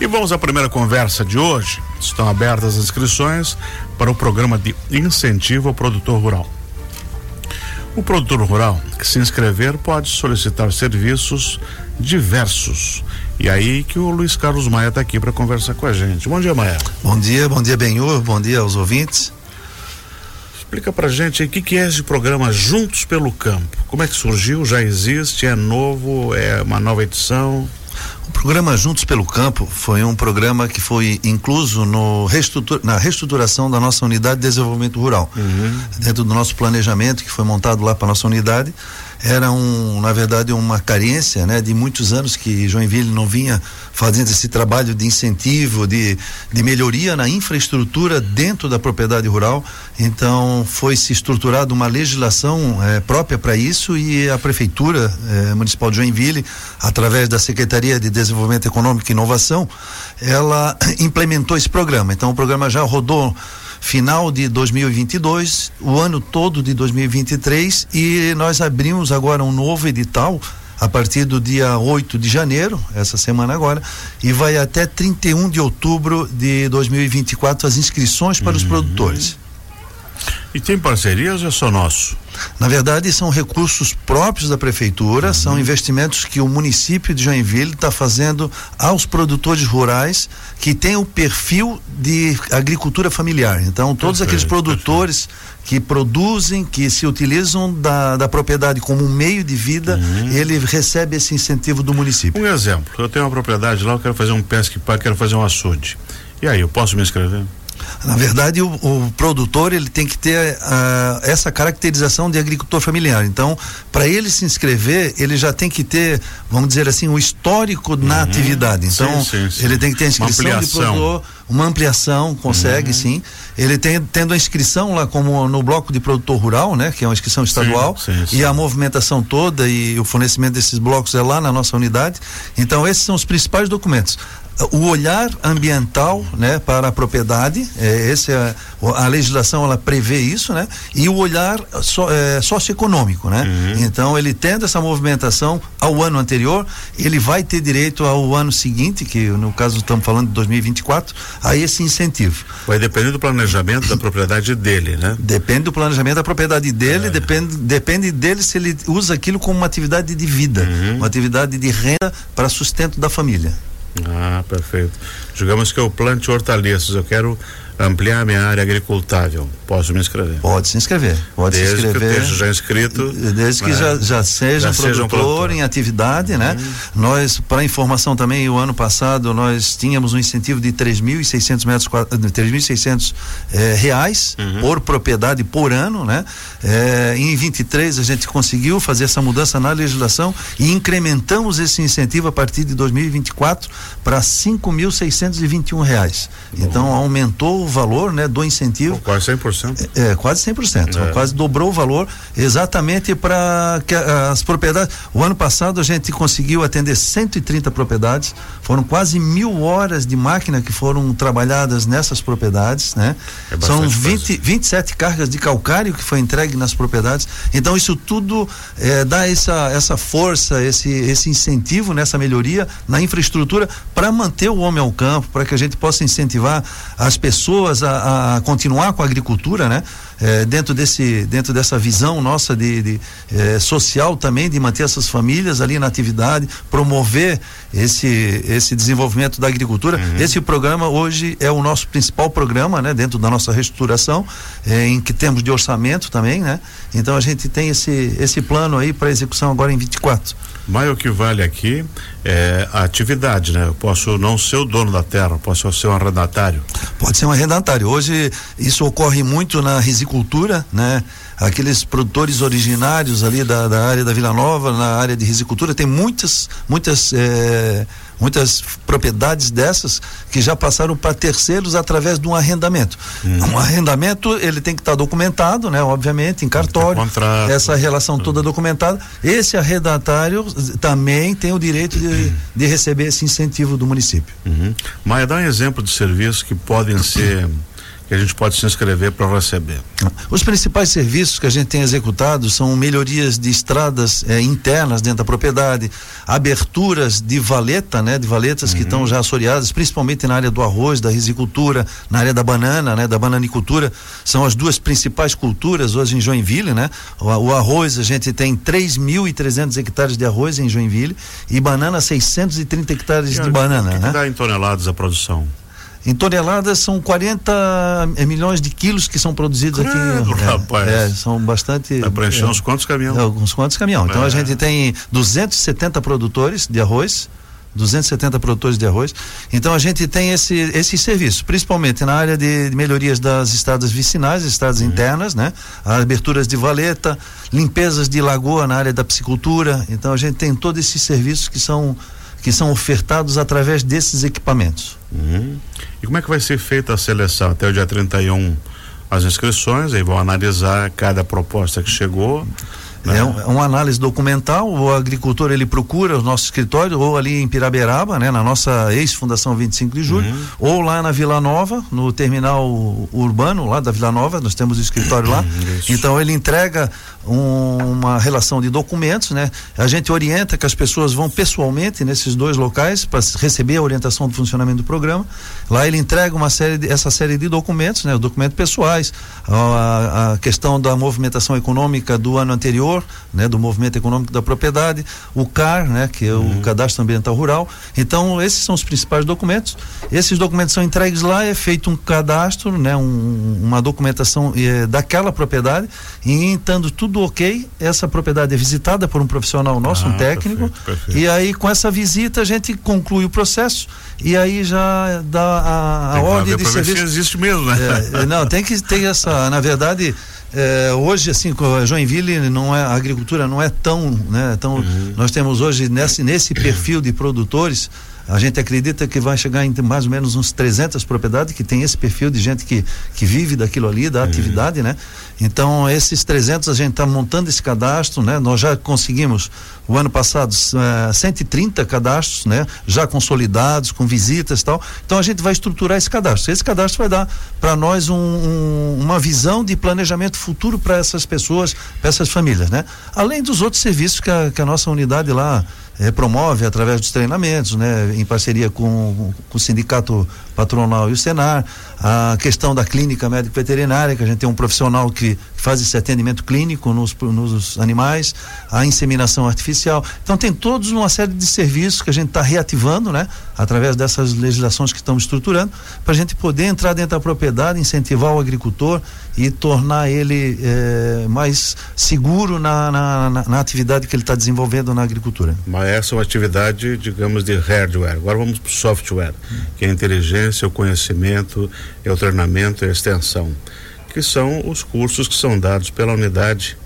E vamos à primeira conversa de hoje. Estão abertas as inscrições para o programa de incentivo ao produtor rural. O produtor rural que se inscrever pode solicitar serviços diversos. E aí que o Luiz Carlos Maia está aqui para conversar com a gente. Bom dia, Maia. Bom dia, bom dia, Benhur, bom dia aos ouvintes. Explica pra gente o que, que é esse programa Juntos pelo Campo. Como é que surgiu? Já existe? É novo? É uma nova edição? O programa Juntos pelo Campo foi um programa que foi incluso no reestrutura, na reestruturação da nossa unidade de desenvolvimento rural. Uhum. Dentro do nosso planejamento que foi montado lá para nossa unidade, era um, na verdade, uma carência, né, de muitos anos que Joinville não vinha fazendo esse trabalho de incentivo, de, de melhoria na infraestrutura dentro da propriedade rural. Então, foi se estruturada uma legislação eh, própria para isso e a prefeitura eh, municipal de Joinville, através da Secretaria de Desenvolvimento Econômico e Inovação, ela implementou esse programa. Então, o programa já rodou final de 2022, o ano todo de 2023 e nós abrimos agora um novo edital a partir do dia 8 de janeiro, essa semana agora, e vai até 31 de outubro de 2024 as inscrições para uhum. os produtores. E tem parcerias ou é só nosso? Na verdade, são recursos próprios da prefeitura, uhum. são investimentos que o município de Joinville está fazendo aos produtores rurais que têm o perfil de agricultura familiar. Então, todos perfeito, aqueles produtores perfeito. que produzem, que se utilizam da, da propriedade como um meio de vida, uhum. ele recebe esse incentivo do município. Um exemplo, eu tenho uma propriedade lá, eu quero fazer um pesque quero fazer um açude. E aí, eu posso me inscrever? Na verdade, o, o, produtor ele tem que ter uh, essa caracterização de agricultor familiar. Então, para ele se inscrever, ele já tem que ter, vamos dizer assim, o histórico uhum. na atividade. Então, sim, sim, sim. ele tem que ter a inscrição de produtor, uma ampliação, consegue uhum. sim. Ele tem tendo a inscrição lá como no bloco de produtor rural, né, que é uma inscrição estadual, e a movimentação toda e o fornecimento desses blocos é lá na nossa unidade. Então, esses são os principais documentos o olhar ambiental né, para a propriedade, é, esse é, a legislação ela prevê isso, né? E o olhar so, é, socioeconômico, né? Uhum. Então ele tendo essa movimentação ao ano anterior, ele vai ter direito ao ano seguinte, que no caso estamos falando de 2024, a esse incentivo. Vai depender do planejamento da propriedade dele, né? Depende do planejamento da propriedade dele, é. depende, depende dele se ele usa aquilo como uma atividade de vida, uhum. uma atividade de renda para sustento da família. Ah, perfeito. Digamos que eu plante hortaliças, eu quero ampliar minha área agricultável, posso me inscrever? Pode se inscrever. Pode desde se inscrever. Que esteja já inscrito. Desde que né? já, já seja já produtor, produtor em atividade, né? uhum. Nós, para informação também, o ano passado nós tínhamos um incentivo de 3.600 metros 3.600 eh, reais uhum. por propriedade por ano, né? Eh, em 23 a gente conseguiu fazer essa mudança na legislação e incrementamos esse incentivo a partir de 2024 para 5.621 reais. Bom. Então aumentou valor né, do incentivo. Pô, quase 100%. É, é quase 100%. É. Quase dobrou o valor exatamente para que as propriedades. O ano passado a gente conseguiu atender 130 propriedades, foram quase mil horas de máquina que foram trabalhadas nessas propriedades, né? É São 20, 27 cargas de calcário que foi entregue nas propriedades. Então isso tudo é, dá essa, essa força, esse, esse incentivo nessa melhoria na infraestrutura para manter o homem ao campo, para que a gente possa incentivar as pessoas pessoas a, a continuar com a agricultura, né? É, dentro desse dentro dessa visão nossa de, de é, social também de manter essas famílias ali na atividade promover esse esse desenvolvimento da agricultura uhum. esse programa hoje é o nosso principal programa né dentro da nossa reestruturação é, em que temos de orçamento também né então a gente tem esse esse plano aí para execução agora em 24 mas o que vale aqui é a atividade, né? Eu posso não ser o dono da terra, posso ser um arrendatário. Pode ser um arrendatário. Hoje isso ocorre muito na risicultura, né? Aqueles produtores originários ali da, da área da Vila Nova, na área de risicultura, tem muitas, muitas eh, muitas propriedades dessas que já passaram para terceiros através de um arrendamento. Uhum. Um arrendamento ele tem que estar tá documentado, né? Obviamente, em cartório. Essa relação toda documentada. Esse arrendatário também tem o direito de, de receber esse incentivo do município. Uhum. Maia, dá um exemplo de serviços que podem ser que a gente pode se inscrever para receber? Os principais serviços que a gente tem executado são melhorias de estradas eh, internas dentro da propriedade, aberturas de valeta, né, de valetas uhum. que estão já assoreadas, principalmente na área do arroz, da risicultura, na área da banana, né, da bananicultura, são as duas principais culturas hoje em Joinville, né? O, o arroz a gente tem 3.300 hectares de arroz em Joinville e banana 630 hectares de banana, que né? Que dá em toneladas a produção? Em toneladas são 40 eh, milhões de quilos que são produzidos Credo, aqui. Rapaz. É, são bastante. Dá para encher é, uns quantos caminhões? É, uns quantos caminhões. Então a é. gente tem 270 produtores de arroz. 270 produtores de arroz. Então a gente tem esse esse serviço, principalmente na área de melhorias das estradas vicinais, estradas uhum. internas, né? Aberturas de valeta, limpezas de lagoa na área da piscicultura. Então a gente tem todos esses serviços que são que são ofertados através desses equipamentos. Uhum. E como é que vai ser feita a seleção? Até o dia 31 as inscrições, aí vão analisar cada proposta que chegou. Né? É, um, é uma análise documental, o agricultor ele procura o nosso escritório ou ali em Piraberaba, né, na nossa ex-fundação 25 de julho, uhum. ou lá na Vila Nova, no terminal urbano lá da Vila Nova, nós temos o escritório lá. Uhum, então ele entrega um, uma relação de documentos, né? A gente orienta que as pessoas vão pessoalmente nesses dois locais para receber a orientação do funcionamento do programa. Lá ele entrega uma série de, essa série de documentos, né? Documentos pessoais, a, a questão da movimentação econômica do ano anterior né, do movimento econômico da propriedade, o CAR, né, que é o uhum. Cadastro Ambiental Rural. Então, esses são os principais documentos. Esses documentos são entregues lá, é feito um cadastro, né, um, uma documentação é, daquela propriedade, e estando tudo ok, essa propriedade é visitada por um profissional nosso, ah, um técnico, perfeito, perfeito. e aí com essa visita a gente conclui o processo e aí já dá a, a ordem de serviço. Se existe mesmo, né? É, não, tem que ter essa, na verdade, é, hoje, assim, Joinville não é, a agricultura não é tão, né, tão, uhum. nós temos hoje nesse, nesse perfil de produtores, a gente acredita que vai chegar em mais ou menos uns 300 propriedades que tem esse perfil de gente que, que vive daquilo ali, da uhum. atividade, né? Então, esses 300 a gente está montando esse cadastro, né? Nós já conseguimos o ano passado uh, eh, 130 cadastros, né? Já consolidados, com visitas e tal. Então, a gente vai estruturar esse cadastro. Esse cadastro vai dar para nós um, um, uma visão de planejamento futuro para essas pessoas, para essas famílias, né? Além dos outros serviços que a, que a nossa unidade lá é, promove através dos treinamentos, né, em parceria com, com o sindicato patronal e o Senar, a questão da clínica médico veterinária, que a gente tem um profissional que faz esse atendimento clínico nos, nos animais, a inseminação artificial. Então tem todos uma série de serviços que a gente está reativando, né, através dessas legislações que estamos estruturando, para a gente poder entrar dentro da propriedade, incentivar o agricultor e tornar ele eh, mais seguro na, na, na, na atividade que ele está desenvolvendo na agricultura. Mas essa é uma atividade, digamos, de hardware. Agora vamos para o software, que é a inteligência, o conhecimento, é o treinamento e a extensão, que são os cursos que são dados pela unidade,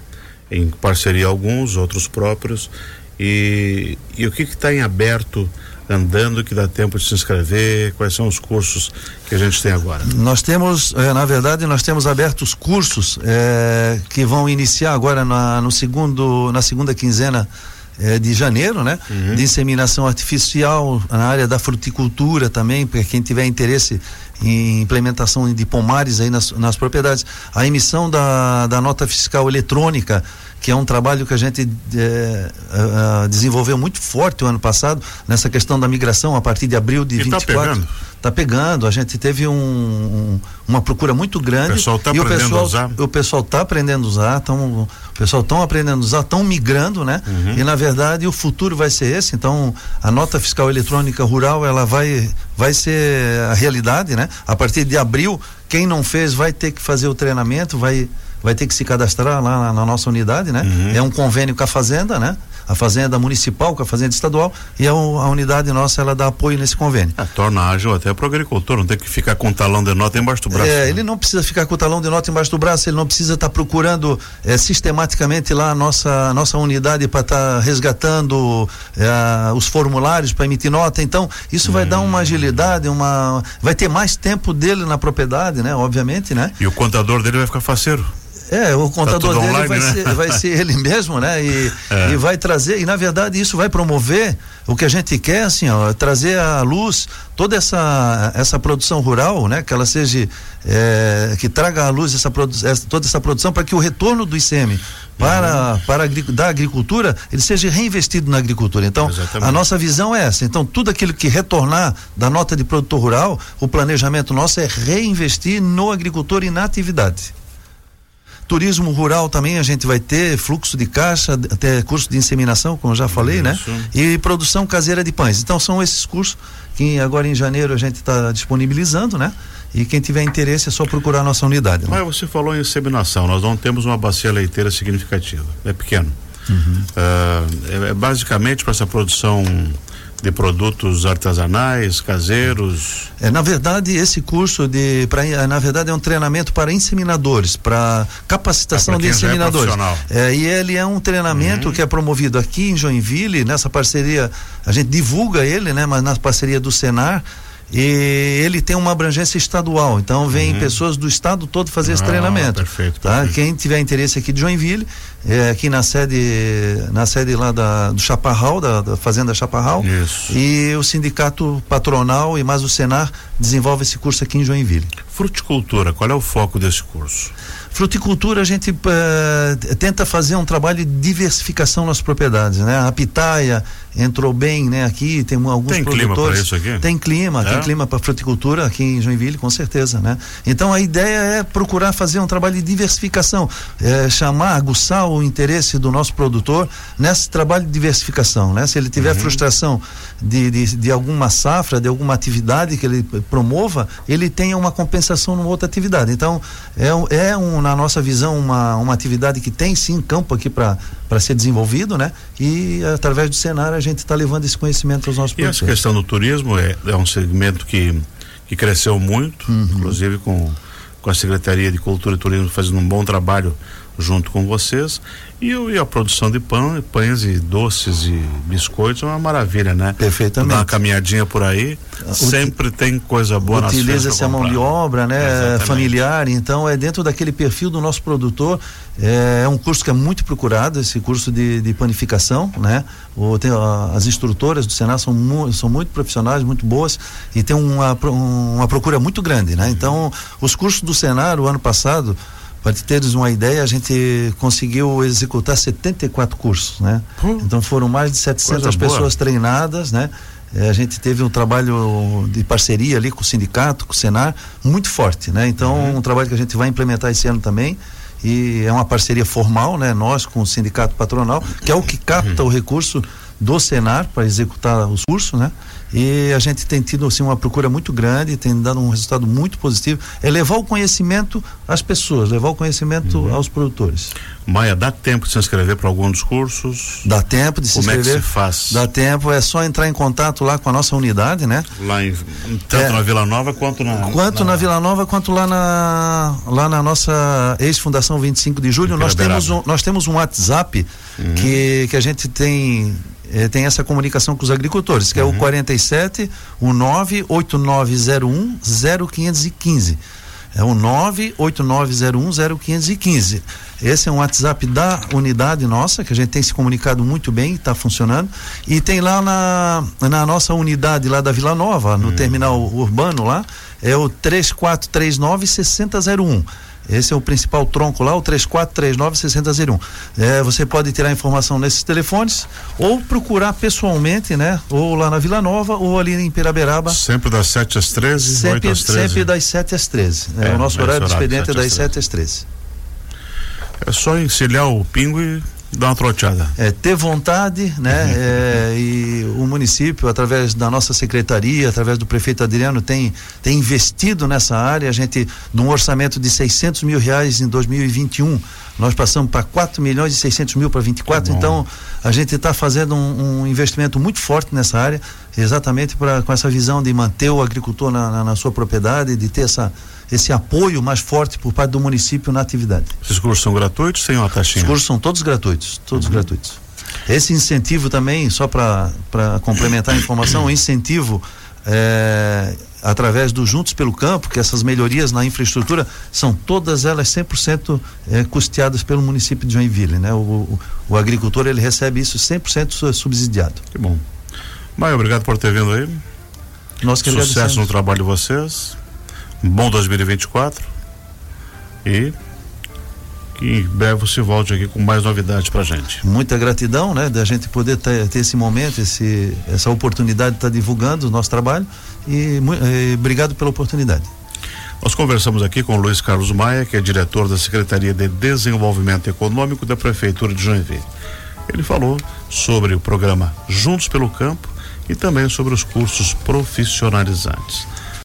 em parceria alguns, outros próprios, e, e o que está em aberto andando que dá tempo de se inscrever? Quais são os cursos que a gente tem agora? Nós temos, eh, na verdade, nós temos abertos cursos eh, que vão iniciar agora na, no segundo, na segunda quinzena é, de janeiro, né? Uhum. De inseminação artificial na área da fruticultura também, para quem tiver interesse em implementação de pomares aí nas, nas propriedades. A emissão da, da nota fiscal eletrônica, que é um trabalho que a gente é, desenvolveu muito forte o ano passado, nessa questão da migração a partir de abril de e 24. Tá pegando tá pegando. A gente teve um, um, uma procura muito grande. O pessoal está aprendendo pessoal, a usar. O pessoal está aprendendo a usar, tão, o pessoal estão aprendendo a usar, estão migrando, né? Uhum. E na verdade o futuro vai ser esse. Então a nota fiscal eletrônica rural ela vai vai ser a realidade, né? A partir de abril quem não fez vai ter que fazer o treinamento, vai vai ter que se cadastrar lá na, na nossa unidade, né? Uhum. É um convênio com a fazenda, né? a fazenda municipal com a fazenda estadual e a, a unidade nossa ela dá apoio nesse convênio. É, torna ágil até para o agricultor, não tem que ficar com o talão de nota embaixo do braço. É, né? ele não precisa ficar com o talão de nota embaixo do braço, ele não precisa estar tá procurando é, sistematicamente lá a nossa, a nossa unidade para estar tá resgatando é, os formulários para emitir nota. Então, isso vai hum. dar uma agilidade, uma. Vai ter mais tempo dele na propriedade, né? Obviamente, né? E o contador dele vai ficar faceiro. É, o contador tá dele online, vai, né? ser, vai ser ele mesmo, né? E, é. e vai trazer, e na verdade isso vai promover o que a gente quer, assim, ó, trazer à luz toda essa, essa produção rural, né? Que ela seja, é, que traga à luz essa, essa, toda essa produção para que o retorno do ICM para, uhum. para a, da agricultura, ele seja reinvestido na agricultura. Então, Exatamente. a nossa visão é essa. Então, tudo aquilo que retornar da nota de produtor rural, o planejamento nosso é reinvestir no agricultor e na atividade. Turismo rural também a gente vai ter fluxo de caixa, até curso de inseminação, como eu já falei, né? Isso. né? E produção caseira de pães. Então são esses cursos que agora em janeiro a gente está disponibilizando, né? E quem tiver interesse é só procurar a nossa unidade. Né? Mas você falou em inseminação, nós não temos uma bacia leiteira significativa, é pequeno. Uhum. Uh, é, basicamente para essa produção de produtos artesanais, caseiros? É, na verdade, esse curso de, pra, é, na verdade, é um treinamento para inseminadores, para capacitação é de inseminadores. É, é, e ele é um treinamento uhum. que é promovido aqui em Joinville, nessa parceria, a gente divulga ele, né, mas na parceria do Senar e ele tem uma abrangência estadual, então vem uhum. pessoas do estado todo fazer ah, esse treinamento. Perfeito, tá? Perfeito. Quem tiver interesse aqui de Joinville, é, aqui na sede, na sede lá da, do Chaparral, da, da Fazenda Chaparral, Isso. e o sindicato patronal e mais o Senar desenvolve esse curso aqui em Joinville. Fruticultura, qual é o foco desse curso? Fruticultura, a gente uh, tenta fazer um trabalho de diversificação nas propriedades, né? A pitaia entrou bem, né? Aqui tem alguns tem produtores. Clima isso aqui? Tem clima, é? tem clima para fruticultura aqui em Joinville, com certeza, né? Então a ideia é procurar fazer um trabalho de diversificação, é, chamar, aguçar o interesse do nosso produtor nesse trabalho de diversificação, né? Se ele tiver uhum. frustração de, de, de, alguma safra, de alguma atividade que ele promova, ele tenha uma compensação numa outra atividade. Então é, é um na nossa visão, uma, uma atividade que tem sim campo aqui para ser desenvolvido, né? E através do cenário a gente está levando esse conhecimento aos nossos e produtores. E essa questão do turismo é, é um segmento que, que cresceu muito, uhum. inclusive com, com a Secretaria de Cultura e Turismo fazendo um bom trabalho junto com vocês. E, e a produção de pão, pães e doces e biscoitos é uma maravilha, né? Perfeitamente. Dá uma caminhadinha por aí, sempre tem coisa boa Utiliza-se a mão de obra, né? Exatamente. Familiar, então é dentro daquele perfil do nosso produtor. É, é um curso que é muito procurado, esse curso de, de panificação, né? O, tem, as instrutoras do Senado são, mu são muito profissionais, muito boas e tem uma, uma procura muito grande, né? Então, os cursos do Senar, o ano passado, para teres uma ideia, a gente conseguiu executar 74 cursos, né? Hum. Então foram mais de 700 pessoas treinadas, né? É, a gente teve um trabalho de parceria ali com o sindicato, com o Senar, muito forte, né? Então, uhum. um trabalho que a gente vai implementar esse ano também e é uma parceria formal, né? Nós com o sindicato patronal, que é o que capta uhum. o recurso do Senar para executar os cursos, né? E a gente tem tido assim uma procura muito grande, tem dado um resultado muito positivo. É levar o conhecimento às pessoas, levar o conhecimento uhum. aos produtores. Maia, dá tempo de se inscrever para algum dos cursos? Dá tempo de se Como inscrever. Como é que se faz? Dá tempo, é só entrar em contato lá com a nossa unidade, né? Lá em, tanto é, na Vila Nova quanto na Quanto na, na, Vila Nova quanto lá na lá na nossa ex-fundação 25 de julho, nós temos um, nós temos um WhatsApp uhum. que que a gente tem é, tem essa comunicação com os agricultores, que uhum. é o 47 o 98901 0515. É o 98901 0515. Esse é um WhatsApp da unidade nossa, que a gente tem se comunicado muito bem, está funcionando. E tem lá na, na nossa unidade lá da Vila Nova, no uhum. terminal urbano lá, é o 3439 6001. Esse é o principal tronco lá, o 3439-6001. É, você pode tirar informação nesses telefones ou procurar pessoalmente, né? Ou lá na Vila Nova ou ali em Piraberaba. Sempre das 7 às 13, sempre, 8 às 13. Sempre das 7 às 13. É, é o nosso horário de expediente é das 7 às 13. É só encilhar o pingo e dar uma troteada. É, ter vontade, né? Uhum. É, e o município, através da nossa secretaria, através do prefeito Adriano, tem, tem investido nessa área. A gente, num orçamento de 600 mil reais em 2021, nós passamos para 4 milhões e 600 mil para 24. É então, a gente está fazendo um, um, investimento muito forte nessa área, exatamente pra, com essa visão de manter o agricultor na, na, na sua propriedade, de ter essa esse apoio mais forte por parte do município na atividade. Esses cursos são gratuitos sem uma taxinha? Os cursos são todos gratuitos, todos uhum. gratuitos. Esse incentivo também, só para complementar a informação, o incentivo é, através do Juntos pelo Campo, que essas melhorias na infraestrutura são todas elas 100% é, custeadas pelo município de Joinville, né? O, o, o agricultor ele recebe isso 100% subsidiado. Que bom. Maio, obrigado por ter vindo aí. Nós que Sucesso no trabalho de vocês. Bom 2024. E que em breve você volte aqui com mais novidades pra gente. Muita gratidão, né, da gente poder ter, ter esse momento, esse, essa oportunidade de estar tá divulgando o nosso trabalho e, e obrigado pela oportunidade. Nós conversamos aqui com Luiz Carlos Maia, que é diretor da Secretaria de Desenvolvimento Econômico da Prefeitura de Joinville. Ele falou sobre o programa Juntos pelo Campo e também sobre os cursos profissionalizantes.